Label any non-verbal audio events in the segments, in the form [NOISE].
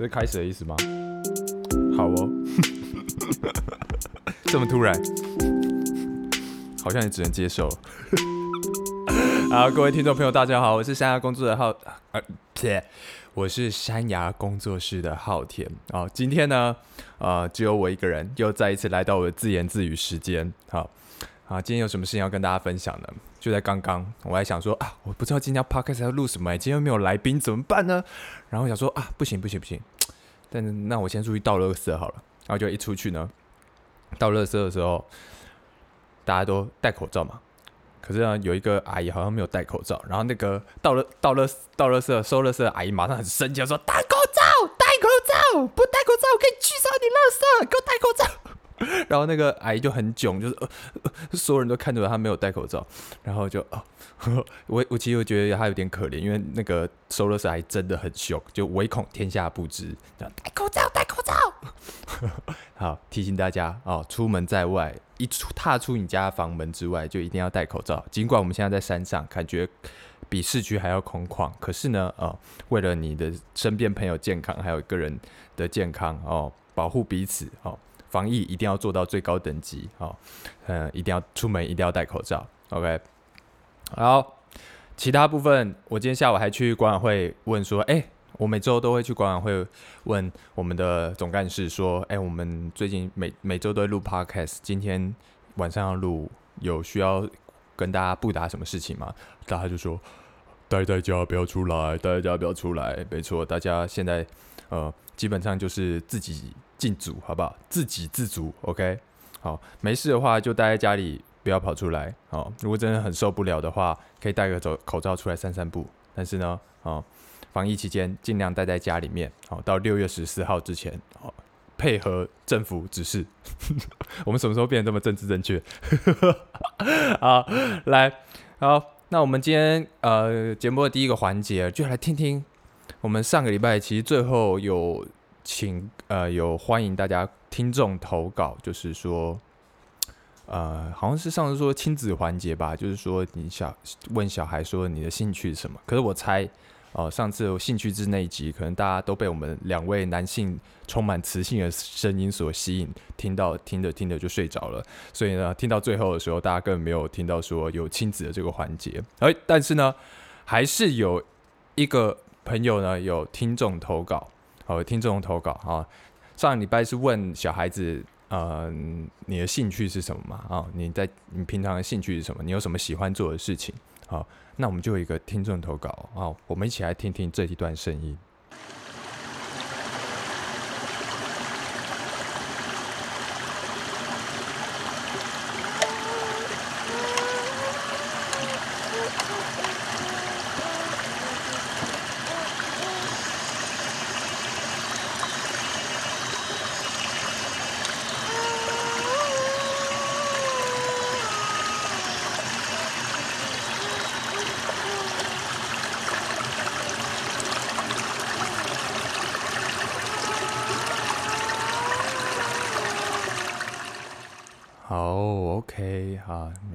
这是开始的意思吗？好哦，[LAUGHS] 这么突然，好像也只能接受。[LAUGHS] 好，各位听众朋友，大家好，我是山崖工作的浩，呃，切，我是山崖工作室的浩田。哦，今天呢，呃，只有我一个人，又再一次来到我的自言自语时间。好，啊，今天有什么事情要跟大家分享呢？就在刚刚，我还想说啊，我不知道今天 podcast 要录什么，今天又没有来宾，怎么办呢？然后想说啊，不行不行不行。但是那我先出去倒垃圾好了，然后就一出去呢，倒垃圾的时候，大家都戴口罩嘛。可是呢，有一个阿姨好像没有戴口罩，然后那个倒了倒了倒垃圾收垃圾的阿姨马上很生气，说：“戴口罩，戴口罩，不戴口罩我可以去杀你垃圾，给我戴口罩。”然后那个阿姨就很囧，就是呃，所有人都看着她没有戴口罩，然后就哦，[LAUGHS] 我我其实我觉得她有点可怜，因为那个收垃圾阿姨真的很凶，就唯恐天下不知，戴口罩，戴口罩。[LAUGHS] 好，提醒大家哦，出门在外，一出踏出你家房门之外，就一定要戴口罩。尽管我们现在在山上，感觉比市区还要空旷，可是呢，哦，为了你的身边朋友健康，还有个人的健康哦，保护彼此哦。防疫一定要做到最高等级，好，嗯，一定要出门一定要戴口罩，OK。好，其他部分，我今天下午还去管委会问说，哎，我每周都会去管委会问我们的总干事说，哎，我们最近每每周都会录 Podcast，今天晚上要录，有需要跟大家布达什么事情吗？大家就说，待在家不要出来，待在家不要出来，没错，大家现在呃，基本上就是自己。进组好不好？自给自足，OK。好，没事的话就待在家里，不要跑出来。好，如果真的很受不了的话，可以戴个走口罩出来散散步。但是呢，哦，防疫期间尽量待在家里面。好，到六月十四号之前，好，配合政府指示。[LAUGHS] 我们什么时候变得这么政治正确？[LAUGHS] 好，来，好，那我们今天呃节目的第一个环节，就来听听我们上个礼拜其实最后有。请呃有欢迎大家听众投稿，就是说，呃好像是上次说亲子环节吧，就是说你小问小孩说你的兴趣是什么？可是我猜哦上次兴趣之那一集，可能大家都被我们两位男性充满磁性的声音所吸引，听到听着听着就睡着了，所以呢听到最后的时候，大家根本没有听到说有亲子的这个环节。哎，但是呢还是有一个朋友呢有听众投稿。好，听众投稿哈。上礼拜是问小孩子，呃，你的兴趣是什么嘛？啊，你在你平常的兴趣是什么？你有什么喜欢做的事情？好，那我们就有一个听众投稿啊，我们一起来听听这一段声音。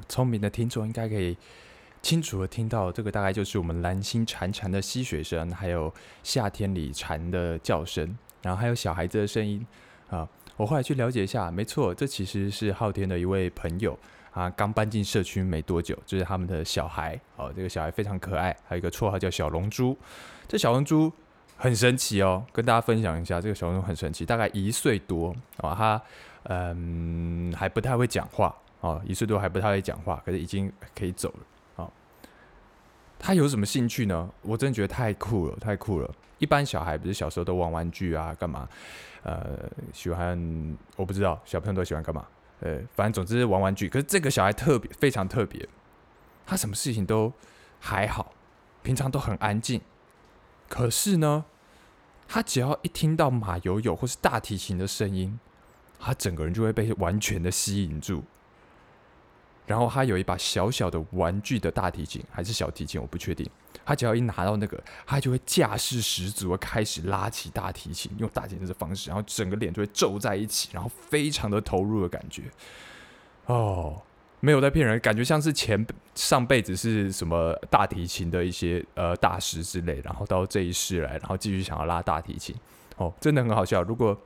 聪明的听众应该可以清楚的听到，这个大概就是我们蓝星潺潺的溪水声，还有夏天里蝉的叫声，然后还有小孩子的声音啊。我后来去了解一下，没错，这其实是昊天的一位朋友啊，刚搬进社区没多久，就是他们的小孩哦。这个小孩非常可爱，还有一个绰号叫小龙珠。这小龙珠很神奇哦，跟大家分享一下，这个小龙珠很神奇，大概一岁多啊，他嗯还不太会讲话。哦，一岁多还不太会讲话，可是已经可以走了。哦，他有什么兴趣呢？我真的觉得太酷了，太酷了。一般小孩不是小时候都玩玩具啊，干嘛？呃，喜欢我不知道，小朋友都喜欢干嘛？呃，反正总之是玩玩具。可是这个小孩特别，非常特别，他什么事情都还好，平常都很安静。可是呢，他只要一听到马友友或是大提琴的声音，他整个人就会被完全的吸引住。然后他有一把小小的玩具的大提琴，还是小提琴，我不确定。他只要一拿到那个，他就会架势十足的开始拉起大提琴，用大提琴的方式，然后整个脸就会皱在一起，然后非常的投入的感觉。哦，没有在骗人，感觉像是前上辈子是什么大提琴的一些呃大师之类，然后到这一世来，然后继续想要拉大提琴。哦，真的很好笑。如果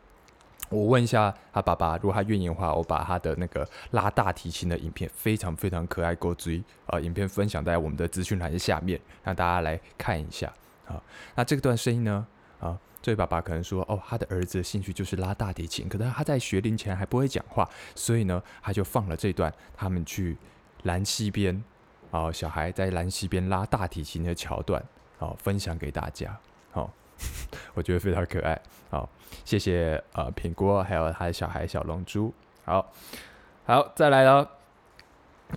我问一下他爸爸，如果他愿意的话，我把他的那个拉大提琴的影片，非常非常可爱、够追啊，影片分享在我们的资讯栏下面，让大家来看一下啊。那这段声音呢？啊，这位爸爸可能说，哦，他的儿子的兴趣就是拉大提琴，可能他在学龄前还不会讲话，所以呢，他就放了这段他们去兰溪边啊，小孩在兰溪边拉大提琴的桥段，啊，分享给大家。好，[LAUGHS] 我觉得非常可爱。好，谢谢呃品锅还有他的小孩小龙珠。好，好，再来了。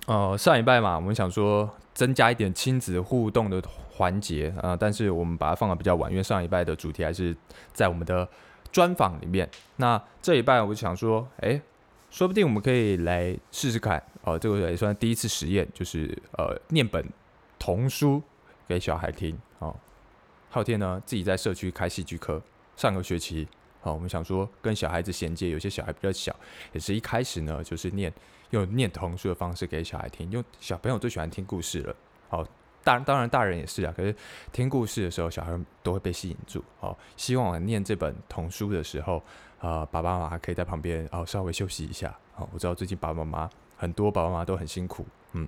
哦，上一拜嘛，我们想说增加一点亲子互动的。环节啊，但是我们把它放的比较晚，因为上一拜的主题还是在我们的专访里面。那这一拜，我想说，哎，说不定我们可以来试试看哦，这个也算第一次实验，就是呃，念本童书给小孩听。昊天呢，自己在社区开戏剧课，上个学期，好，我们想说跟小孩子衔接，有些小孩比较小，也是一开始呢，就是念用念童书的方式给小孩听，因为小朋友最喜欢听故事了，好。大当然，大人也是啊。可是听故事的时候，小孩都会被吸引住。哦，希望我念这本童书的时候，啊，爸爸妈妈可以在旁边哦稍微休息一下。好，我知道最近爸爸妈妈很多爸爸妈妈都很辛苦。嗯，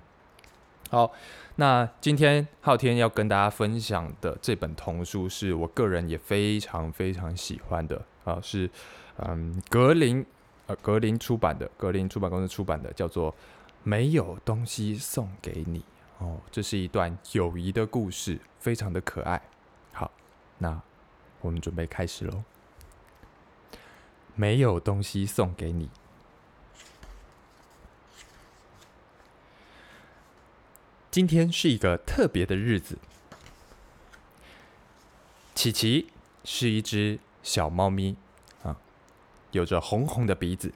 好，那今天昊天要跟大家分享的这本童书，是我个人也非常非常喜欢的啊，是嗯格林呃格林出版的，格林出版公司出版的，叫做《没有东西送给你》。哦，这是一段友谊的故事，非常的可爱。好，那我们准备开始喽。没有东西送给你。今天是一个特别的日子。琪琪是一只小猫咪啊，有着红红的鼻子。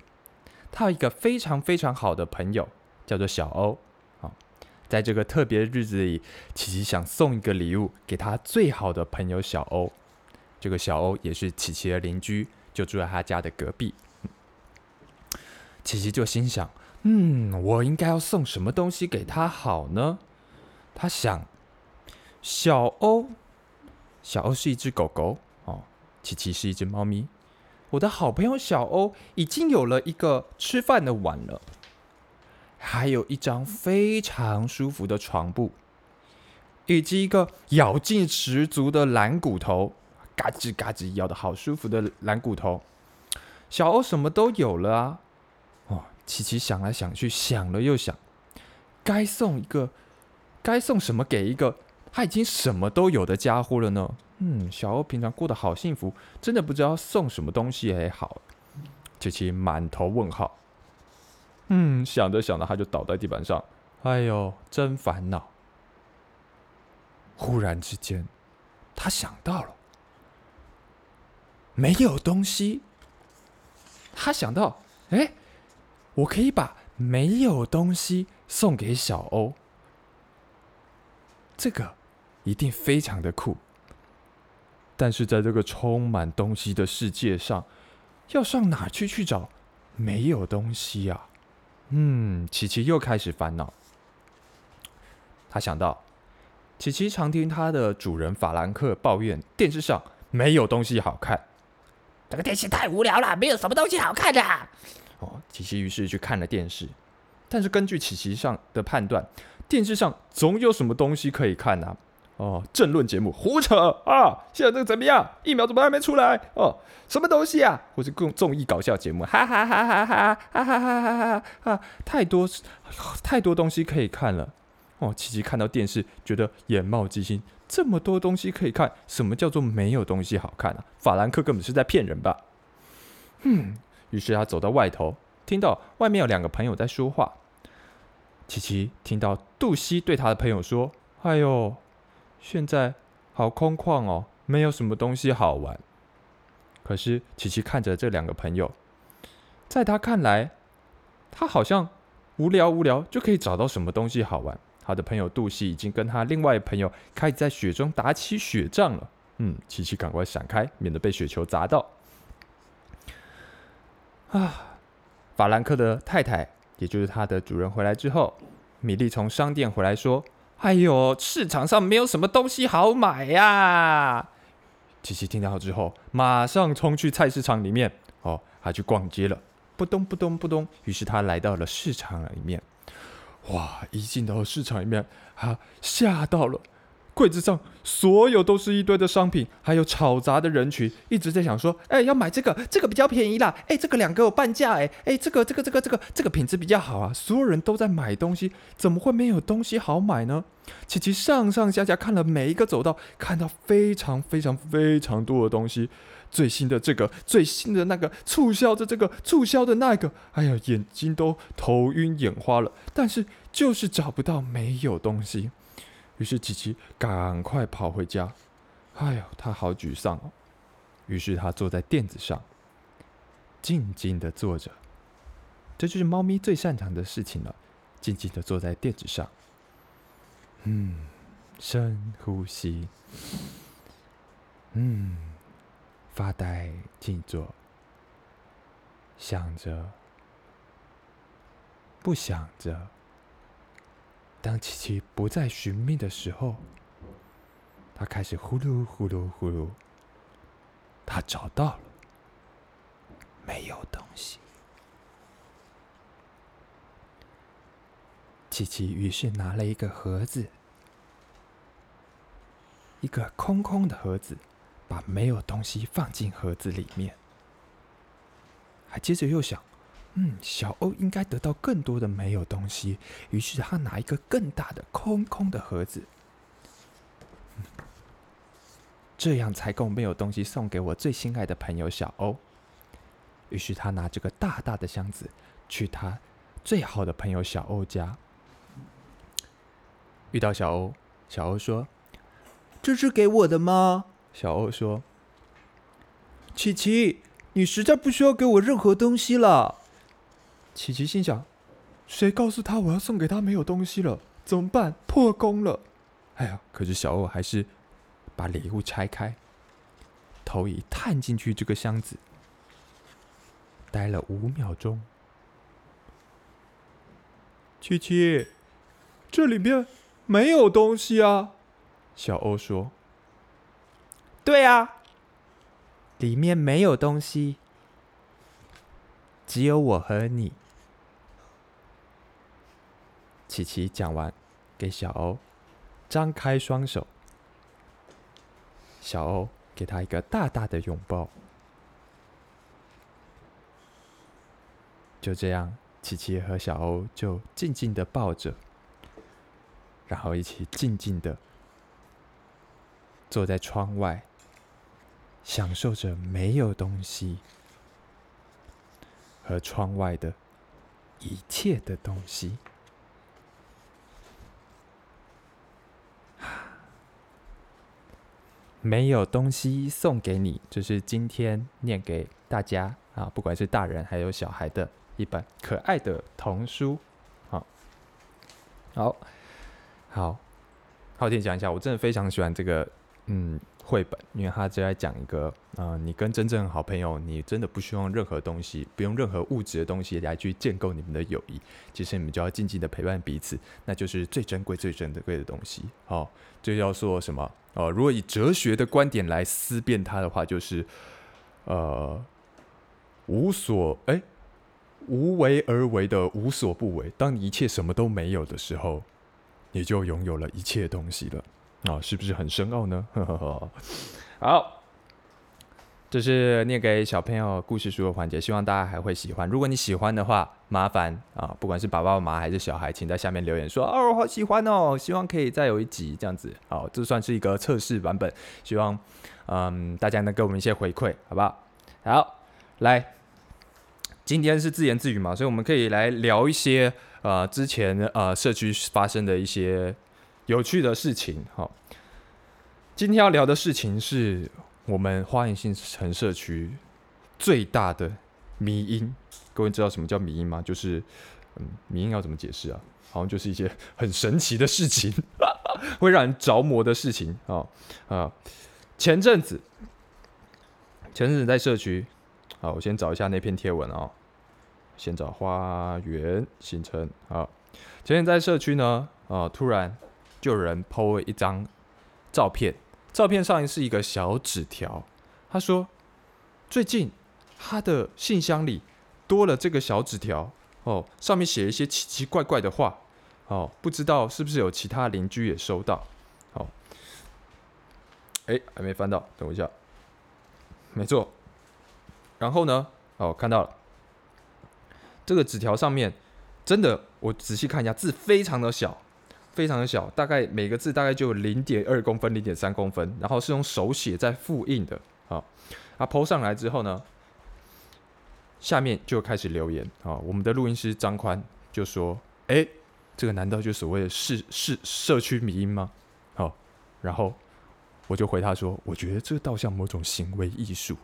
它有一个非常非常好的朋友，叫做小欧啊。在这个特别的日子里，琪琪想送一个礼物给他最好的朋友小欧。这个小欧也是琪琪的邻居，就住在他家的隔壁。琪琪就心想：“嗯，我应该要送什么东西给他好呢？”他想：“小欧，小欧是一只狗狗哦，琪琪是一只猫咪。我的好朋友小欧已经有了一个吃饭的碗了。”还有一张非常舒服的床布，以及一个咬劲十足的蓝骨头，嘎吱嘎吱咬的好舒服的蓝骨头。小欧什么都有了啊！哦，琪琪想来想去，想了又想，该送一个，该送什么给一个他已经什么都有的家伙了呢？嗯，小欧平常过得好幸福，真的不知道送什么东西才好。琪琪满头问号。嗯，想着想着，他就倒在地板上。哎呦，真烦恼！忽然之间，他想到了，没有东西。他想到，哎，我可以把没有东西送给小欧，这个一定非常的酷。但是在这个充满东西的世界上，要上哪去去找没有东西啊？嗯，琪琪又开始烦恼。他想到，琪琪常听他的主人法兰克抱怨电视上没有东西好看，这个电视太无聊了，没有什么东西好看的。哦，琪琪于是去看了电视，但是根据琪琪上的判断，电视上总有什么东西可以看啊？哦，政论节目胡扯啊！现在这个怎么样？疫苗怎么还没出来？哦，什么东西啊？或是更综艺搞笑节目？哈哈哈哈哈哈哈哈哈哈哈！太多太多东西可以看了。哦，琪琪看到电视，觉得眼冒金星，这么多东西可以看，什么叫做没有东西好看啊？法兰克根本是在骗人吧？嗯，于是他走到外头，听到外面有两个朋友在说话。琪琪听到杜西对他的朋友说：“哎呦。”现在好空旷哦，没有什么东西好玩。可是琪琪看着这两个朋友，在他看来，他好像无聊无聊就可以找到什么东西好玩。他的朋友杜西已经跟他另外朋友开始在雪中打起雪仗了。嗯，琪琪赶快闪开，免得被雪球砸到。啊，法兰克的太太，也就是它的主人回来之后，米莉从商店回来说。哎呦，市场上没有什么东西好买呀！琪琪听到之后，马上冲去菜市场里面，哦，他去逛街了，扑咚扑咚扑咚。于是他来到了市场里面，哇！一进到市场里面，他吓到了。柜子上所有都是一堆的商品，还有吵杂的人群，一直在想说：“哎，要买这个，这个比较便宜啦！哎，这个两个有半价，哎，哎，这个这个这个这个这个品质比较好啊！”所有人都在买东西，怎么会没有东西好买呢？琪琪上上下下看了每一个走道，看到非常非常非常多的东西，最新的这个，最新的那个，促销的这个，促销的那个，哎呀，眼睛都头晕眼花了，但是就是找不到没有东西。于是琪琪赶快跑回家，哎呦，他好沮丧哦。于是他坐在垫子上，静静的坐着。这就是猫咪最擅长的事情了，静静的坐在垫子上。嗯，深呼吸。嗯，发呆静坐，想着，不想着。当琪琪不再寻觅的时候，他开始呼噜呼噜呼噜。他找到了，没有东西。琪琪于是拿了一个盒子，一个空空的盒子，把没有东西放进盒子里面。还接着又想。嗯，小欧应该得到更多的没有东西，于是他拿一个更大的空空的盒子，这样才够没有东西送给我最心爱的朋友小欧。于是他拿这个大大的箱子去他最好的朋友小欧家，遇到小欧，小欧说：“这是给我的吗？”小欧说：“琪琪，你实在不需要给我任何东西了。”琪琪心想：“谁告诉他我要送给他没有东西了？怎么办？破功了！”哎呀，可是小欧还是把礼物拆开，头一探进去这个箱子，待了五秒钟。琪琪，这里面没有东西啊！小欧说：“对啊，里面没有东西，只有我和你。”琪琪讲完，给小欧张开双手，小欧给他一个大大的拥抱。就这样，琪琪和小欧就静静的抱着，然后一起静静的坐在窗外，享受着没有东西和窗外的一切的东西。[SIGHS] 没有东西送给你，这是今天念给大家啊，不管是大人还有小孩的一本可爱的童书。好，好，好，好听讲一下，我真的非常喜欢这个嗯绘本，因为他就在讲一个啊，你跟真正好朋友，你真的不需要任何东西，不用任何物质的东西来去建构你们的友谊，其实你们就要静静的陪伴彼此，那就是最珍贵、最珍贵的东西。好，就要说什么？哦，如果以哲学的观点来思辨它的话，就是，呃，无所哎，无为而为的无所不为。当你一切什么都没有的时候，你就拥有了一切东西了。啊，是不是很深奥呢？呵呵呵好。这是念给小朋友故事书的环节，希望大家还会喜欢。如果你喜欢的话，麻烦啊，不管是爸爸妈妈还是小孩，请在下面留言说哦，好喜欢哦，希望可以再有一集这样子。好，这算是一个测试版本，希望嗯大家能给我们一些回馈，好不好？好，来，今天是自言自语嘛，所以我们可以来聊一些呃之前呃社区发生的一些有趣的事情。好，今天要聊的事情是。我们花园新城社区最大的迷因，各位知道什么叫迷因吗？就是，嗯，迷因要怎么解释啊？好像就是一些很神奇的事情，[LAUGHS] 会让人着魔的事情啊啊！前阵子，前阵子在社区，好，我先找一下那篇贴文啊，先找花园新城。好，前天在社区呢，啊，突然就有人 PO 了一张照片。照片上是一个小纸条，他说最近他的信箱里多了这个小纸条哦，上面写一些奇奇怪怪的话哦，不知道是不是有其他邻居也收到。好，哎，还没翻到，等我一下。没错，然后呢？哦，看到了，这个纸条上面真的，我仔细看一下，字非常的小，非常的小，大概每个字大概就零点二公分、零点三公分，然后是用手写在复印的。好，啊，PO 上来之后呢，下面就开始留言啊，我们的录音师张宽就说：“哎，这个难道就所谓的市市社区迷音吗？”好，然后我就回他说：“我觉得这倒像某种行为艺术。”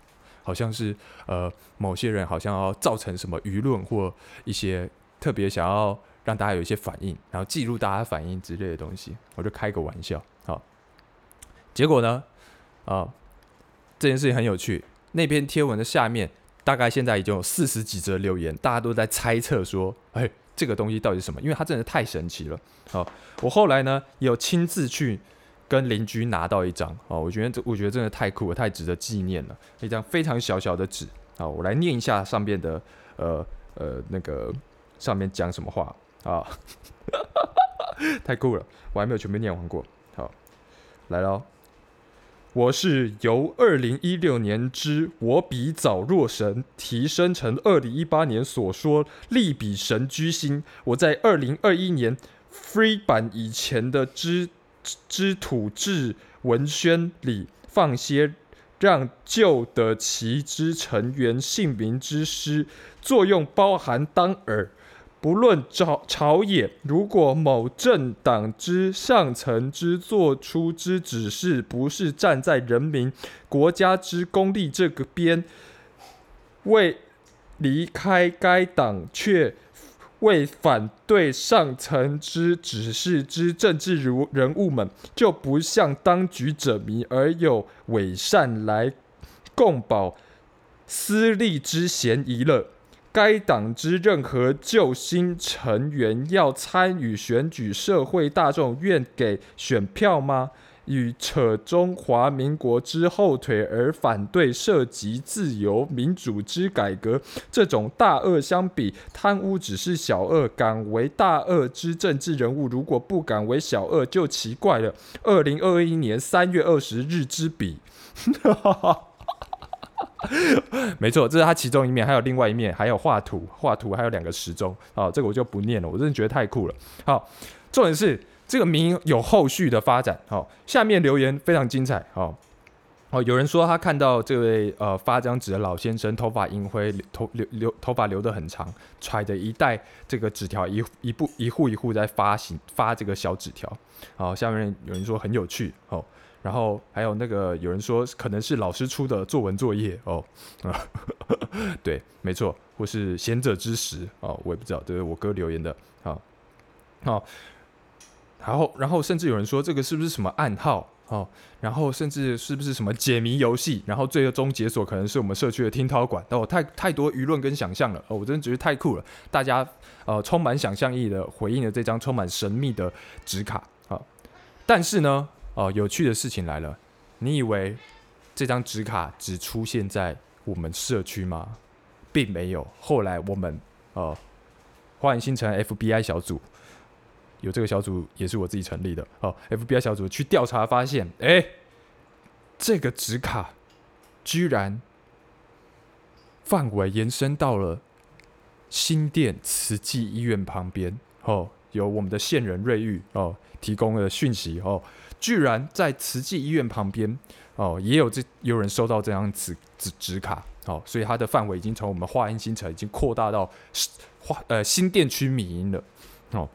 好像是呃，某些人好像要造成什么舆论或一些特别想要让大家有一些反应，然后记录大家反应之类的东西，我就开个玩笑。好，结果呢，啊，这件事情很有趣。那篇贴文的下面大概现在已经有四十几则留言，大家都在猜测说，哎，这个东西到底是什么？因为它真的太神奇了。好，我后来呢有亲自去。跟邻居拿到一张哦，我觉得这我觉得真的太酷了，太值得纪念了。一张非常小小的纸啊，我来念一下上面的呃呃那个上面讲什么话啊，[LAUGHS] 太酷了，我还没有全部念完过。好，来喽，我是由二零一六年之我比早若神提升成二零一八年所说力比神居心，我在二零二一年 free 版以前的之。之土质文宣里放些让旧的旗之成员姓名之诗，作用包含当耳。不论朝朝野，如果某政党之上层之做出之指示，不是站在人民国家之公利这个边，未离开该党却。为反对上层之指示之政治如人物们，就不向当局者迷，而有伪善来共保私利之嫌疑了。该党之任何救星成员要参与选举，社会大众愿给选票吗？与扯中华民国之后腿而反对涉及自由民主之改革，这种大恶相比，贪污只是小恶，敢为大恶之政治人物，如果不敢为小恶，就奇怪了。二零二一年三月二十日之笔，[LAUGHS] [LAUGHS] 没错，这是他其中一面，还有另外一面，还有画图，画图还有两个时钟，好，这个我就不念了，我真的觉得太酷了。好，重点是。这个名有后续的发展，好，下面留言非常精彩，好，哦，有人说他看到这位呃发张纸的老先生，头发银灰，头留留头发留得很长，揣着一袋这个纸条，一一步一户一户在发行发这个小纸条，好，下面有人说很有趣，哦，然后还有那个有人说可能是老师出的作文作业，哦，啊，[LAUGHS] 对，没错，或是贤者之石，哦，我也不知道，这是我哥留言的，好，好。然后，然后甚至有人说这个是不是什么暗号哦？然后甚至是不是什么解谜游戏？然后最终解锁可能是我们社区的听涛馆哦，太太多舆论跟想象了哦，我真的觉得太酷了。大家呃充满想象力的回应了这张充满神秘的纸卡啊。但是呢，哦，有趣的事情来了，你以为这张纸卡只出现在我们社区吗？并没有。后来我们呃，花园新城 FBI 小组。有这个小组也是我自己成立的。哦，FBI 小组去调查发现，哎，这个纸卡居然范围延伸到了新店慈济医院旁边。哦，有我们的线人瑞玉哦提供了讯息。哦，居然在慈济医院旁边哦也有这有人收到这张纸纸纸卡。哦，所以它的范围已经从我们华阴新城已经扩大到华呃新店区米营了。哦。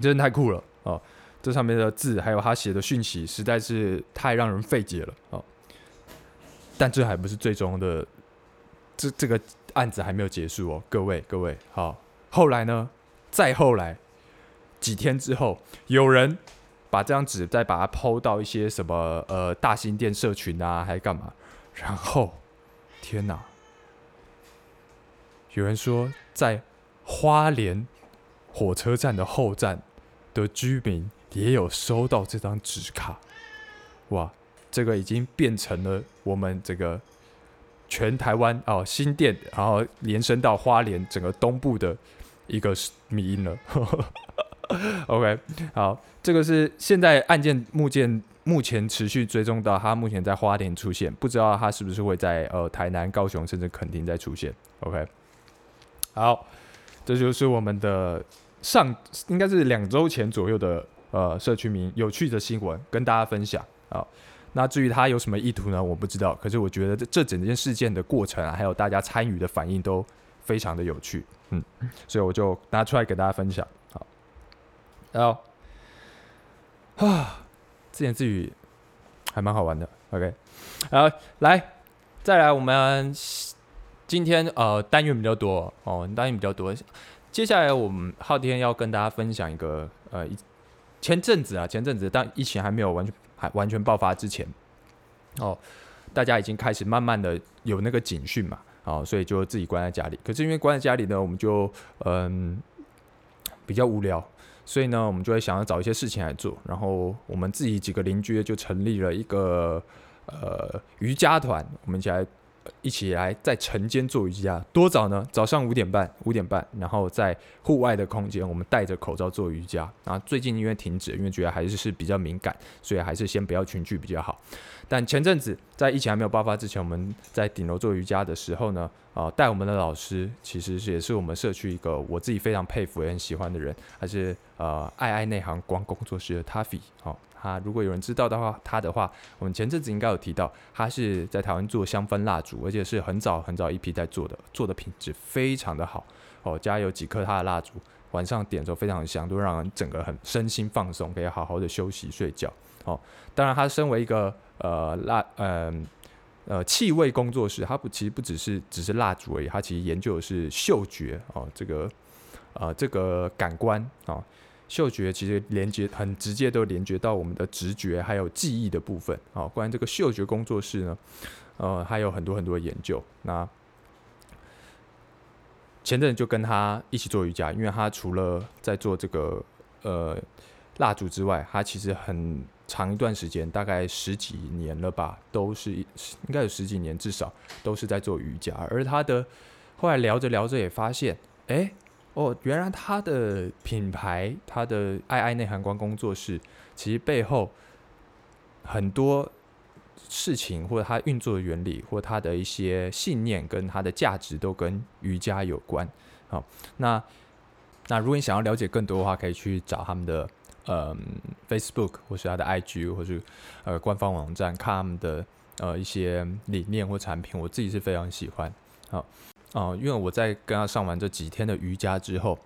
真的太酷了啊！这上面的字还有他写的讯息，实在是太让人费解了哦！但这还不是最终的，这这个案子还没有结束哦，各位各位好。后来呢？再后来几天之后，有人把这张纸再把它抛到一些什么呃大型店社群啊，还干嘛？然后天哪！有人说在花莲。火车站的后站的居民也有收到这张纸卡，哇！这个已经变成了我们这个全台湾哦新店，然后延伸到花莲整个东部的一个迷了。[LAUGHS] OK，好，这个是现在案件目前目前持续追踪到他目前在花莲出现，不知道他是不是会在呃台南、高雄甚至垦丁再出现。OK，好，这就是我们的上应该是两周前左右的呃社区名有趣的新闻跟大家分享啊。那至于他有什么意图呢？我不知道。可是我觉得这这整件事件的过程啊，还有大家参与的反应都非常的有趣，嗯，所以我就拿出来给大家分享。然后 [SIGHS] 啊，自言自语还蛮好玩的。OK，好，来，再来，我们今天呃单元比较多哦，单元比较多。接下来我们昊天要跟大家分享一个呃，前阵子啊，前阵子当疫情还没有完全。还完全爆发之前，哦，大家已经开始慢慢的有那个警讯嘛，哦，所以就自己关在家里。可是因为关在家里呢，我们就嗯比较无聊，所以呢，我们就会想要找一些事情来做。然后我们自己几个邻居就成立了一个呃瑜伽团，我们一起来。一起来在晨间做瑜伽，多早呢？早上五点半，五点半，然后在户外的空间，我们戴着口罩做瑜伽。然后最近因为停止，因为觉得还是是比较敏感，所以还是先不要群聚比较好。但前阵子在疫情还没有爆发之前，我们在顶楼做瑜伽的时候呢，啊，带我们的老师其实是也是我们社区一个我自己非常佩服也很喜欢的人，还是呃爱爱内行光工作室的 Taffy，哦。他如果有人知道的话，他的话，我们前阵子应该有提到，他是在台湾做香氛蜡烛，而且是很早很早一批在做的，做的品质非常的好哦。家有几颗他的蜡烛，晚上点的时候非常的香，都让人整个很身心放松，可以好好的休息睡觉哦。当然，他身为一个呃蜡嗯呃气味工作室，它不其实不只是只是蜡烛而已，它其实研究的是嗅觉哦，这个呃这个感官啊。嗅觉其实连接很直接，都连接到我们的直觉还有记忆的部分。好，关于这个嗅觉工作室呢，呃，还有很多很多研究。那前阵就跟他一起做瑜伽，因为他除了在做这个呃蜡烛之外，他其实很长一段时间，大概十几年了吧，都是应该有十几年至少都是在做瑜伽。而他的后来聊着聊着也发现，哎。哦，原来他的品牌，他的爱爱内涵光工作室，其实背后很多事情，或者他运作的原理，或他的一些信念跟他的价值，都跟瑜伽有关。好，那那如果你想要了解更多的话，可以去找他们的呃 Facebook 或是他的 IG 或是呃官方网站，看他们的呃一些理念或产品。我自己是非常喜欢。好。啊，因为我在跟他上完这几天的瑜伽之后，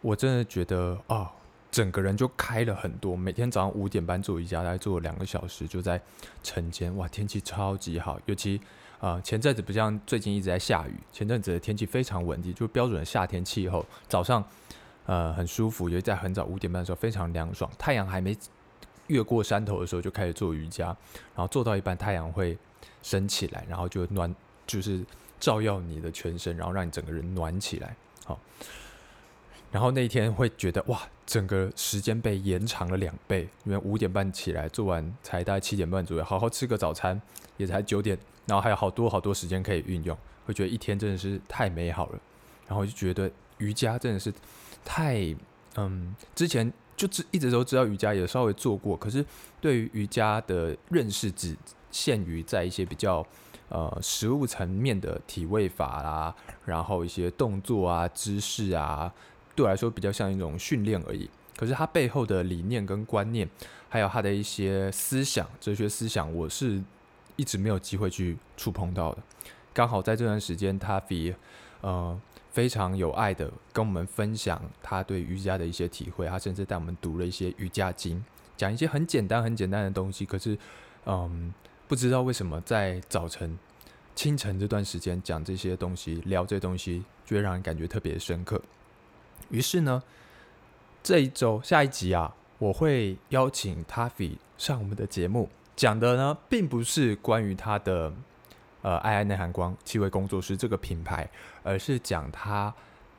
我真的觉得啊，整个人就开了很多。每天早上五点半做瑜伽，大概做两个小时，就在晨间，哇，天气超级好。尤其啊，前阵子不像最近一直在下雨，前阵子的天气非常稳定，就标准的夏天气候。早上呃很舒服，因为在很早五点半的时候非常凉爽，太阳还没越过山头的时候就开始做瑜伽，然后做到一半太阳会升起来，然后就暖，就是。照耀你的全身，然后让你整个人暖起来，好。然后那一天会觉得哇，整个时间被延长了两倍，因为五点半起来做完，才大概七点半左右，好好吃个早餐，也才九点，然后还有好多好多时间可以运用，会觉得一天真的是太美好了。然后就觉得瑜伽真的是太……嗯，之前就知一直都知道瑜伽，也稍微做过，可是对于瑜伽的认识只限于在一些比较。呃，食物层面的体位法啦，然后一些动作啊、姿势啊，对我来说比较像一种训练而已。可是它背后的理念跟观念，还有它的一些思想、哲学思想，我是一直没有机会去触碰到的。刚好在这段时间，他比呃非常有爱的跟我们分享他对瑜伽的一些体会，他甚至带我们读了一些瑜伽经，讲一些很简单、很简单的东西。可是，嗯。不知道为什么在早晨、清晨这段时间讲这些东西、聊这些东西，就会让人感觉特别深刻。于是呢，这一周下一集啊，我会邀请 Taffy 上我们的节目，讲的呢，并不是关于他的呃爱爱内涵光气味工作室这个品牌，而是讲他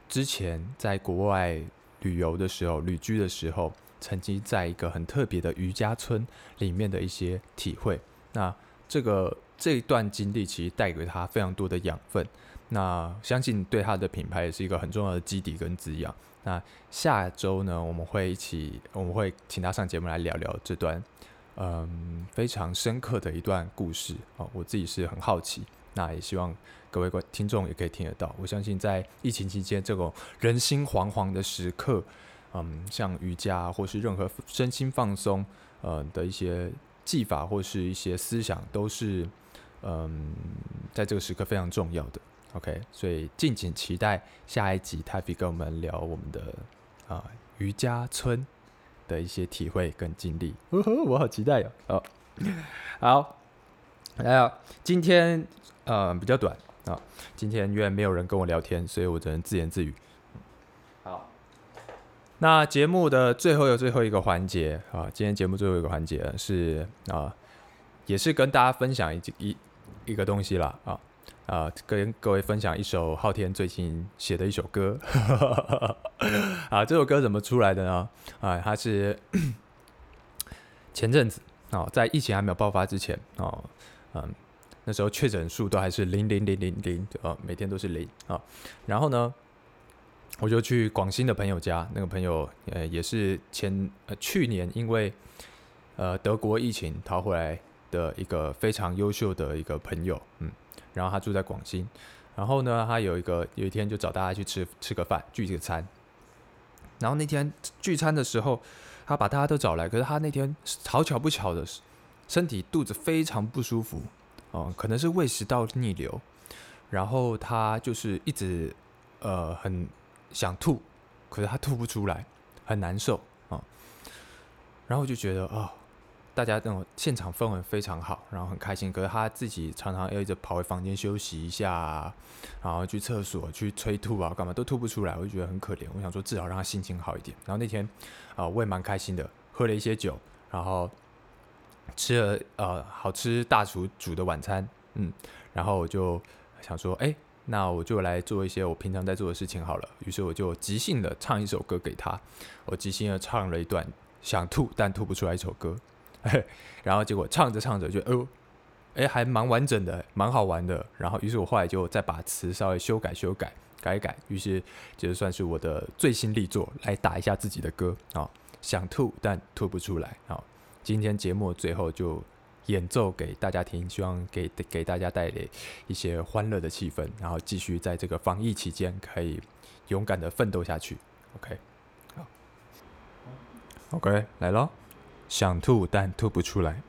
之前在国外旅游的时候、旅居的时候，曾经在一个很特别的瑜伽村里面的一些体会。那这个这一段经历其实带给他非常多的养分，那相信对他的品牌也是一个很重要的基底跟滋养。那下周呢，我们会一起，我们会请他上节目来聊聊这段，嗯，非常深刻的一段故事啊。我自己是很好奇，那也希望各位观听众也可以听得到。我相信在疫情期间这种人心惶惶的时刻，嗯，像瑜伽或是任何身心放松，呃的一些技法或是一些思想，都是嗯，在这个时刻非常重要的。OK，所以敬请期待下一集 t a f y 跟我们聊我们的啊瑜伽村的一些体会跟经历。呵呵，我好期待哟！哦，好，来啊，今天呃比较短啊，今天因为没有人跟我聊天，所以我只能自言自语。好，那节目的最后有最后一个环节啊，今天节目最后一个环节是啊，也是跟大家分享一一一个东西啦啊。啊，跟各位分享一首昊天最近写的一首歌。[LAUGHS] 啊，这首歌怎么出来的呢？啊，它是 [CLEARS THROAT] 前阵子哦，在疫情还没有爆发之前哦，嗯，那时候确诊数都还是零零零零零啊，每天都是零啊。然后呢，我就去广西的朋友家，那个朋友呃也是前呃去年因为呃德国疫情逃回来的一个非常优秀的一个朋友，嗯。然后他住在广西，然后呢，他有一个有一天就找大家去吃吃个饭聚个餐。然后那天聚餐的时候，他把大家都找来，可是他那天好巧不巧的是，身体肚子非常不舒服，哦，可能是胃食道逆流，然后他就是一直呃很想吐，可是他吐不出来，很难受啊。然后我就觉得啊。大家那种现场氛围非常好，然后很开心。可是他自己常常要一直跑回房间休息一下，然后去厕所去催吐啊，干嘛都吐不出来，我就觉得很可怜。我想说至少让他心情好一点。然后那天啊，我也蛮开心的，喝了一些酒，然后吃了呃好吃大厨煮的晚餐，嗯，然后我就想说，哎，那我就来做一些我平常在做的事情好了。于是我就即兴的唱一首歌给他，我即兴的唱了一段想吐但吐不出来一首歌。[LAUGHS] 然后结果唱着唱着就哦，哎，还蛮完整的，蛮好玩的。然后于是我后来就再把词稍微修改修改改一改，于是就算是我的最新力作，来打一下自己的歌啊。想吐但吐不出来啊。今天节目最后就演奏给大家听，希望给给大家带来一些欢乐的气氛，然后继续在这个防疫期间可以勇敢的奋斗下去。OK，好，OK，来喽。想吐但吐不出来。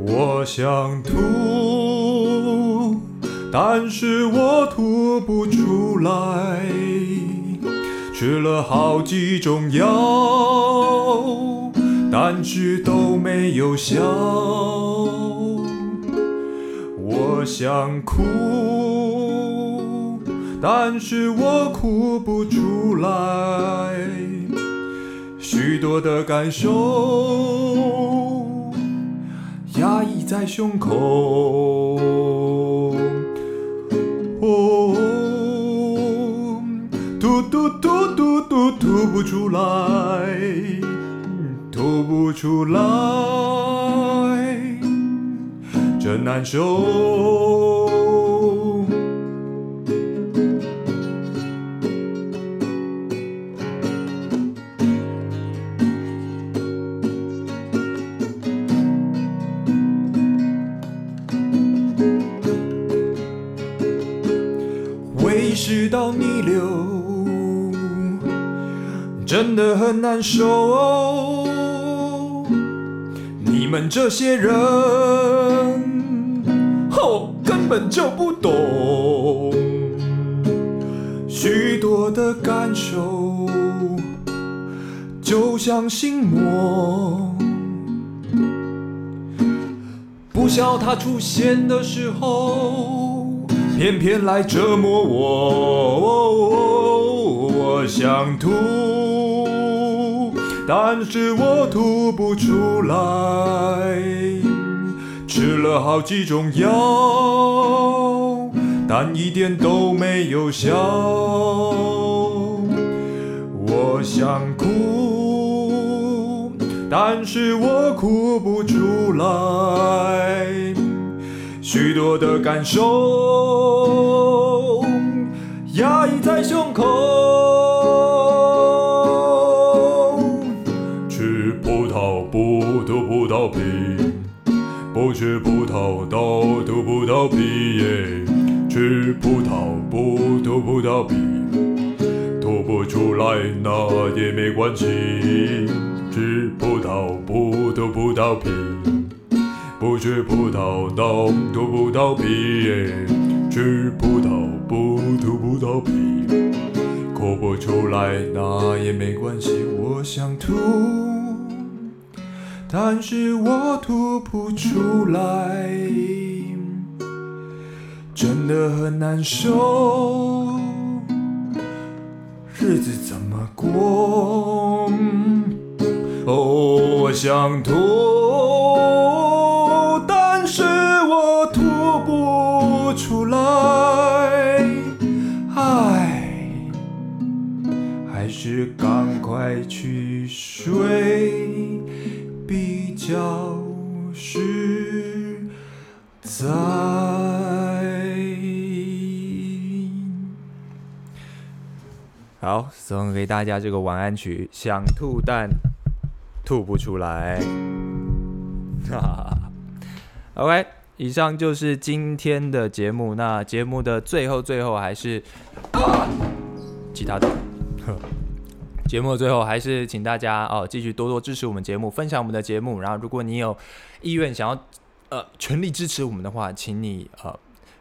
我想吐，但是我吐不出来，吃了好几种。但是都没有笑。我想哭，但是我哭不出来。许多的感受压抑在胸口，哦，吐吐吐吐吐吐不出来。吐不出来，真难受。胃食道逆流，真的很难受。你们这些人，哦，根本就不懂许多的感受，就像心魔。不想它出现的时候，偏偏来折磨我。我想吐。但是我吐不出来，吃了好几种药，但一点都没有效。我想哭，但是我哭不出来。许多的感受压抑在胸口。不吃葡萄倒吐葡萄皮耶。吃葡萄不吐葡萄皮，吐不出来那也没关系。吃葡萄不吐葡萄皮。不吃葡萄倒吐葡萄皮耶，吃葡萄不吐葡萄皮，哭不出来那也没关系。我想吐，但是我吐不出来，真的很难受，日子怎么过？哦，我想吐。但是我吐不出来，唉，还是赶快去睡消失在。好，送给大家这个晚安曲，想吐但吐不出来。哈。OK，以上就是今天的节目。那节目的最后，最后还是其他的。节目的最后还是请大家哦，继续多多支持我们节目，分享我们的节目。然后，如果你有意愿想要呃全力支持我们的话，请你呃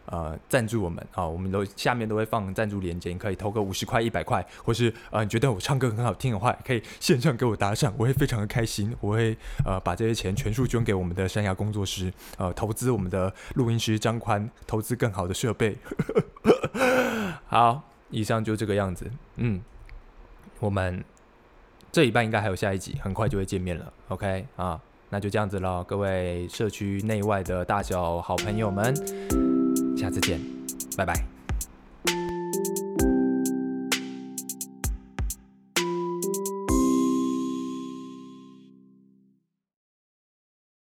呃赞助我们啊，我们都下面都会放赞助链接，你可以投个五十块、一百块，或是呃你觉得我唱歌很好听的话，可以线上给我打赏，我会非常的开心，我会呃把这些钱全数捐给我们的山崖工作室，呃投资我们的录音师张宽，投资更好的设备。[LAUGHS] 好，以上就这个样子，嗯，我们这一半应该还有下一集，很快就会见面了，OK 啊，那就这样子了，各位社区内外的大小好朋友们。下次见，拜拜。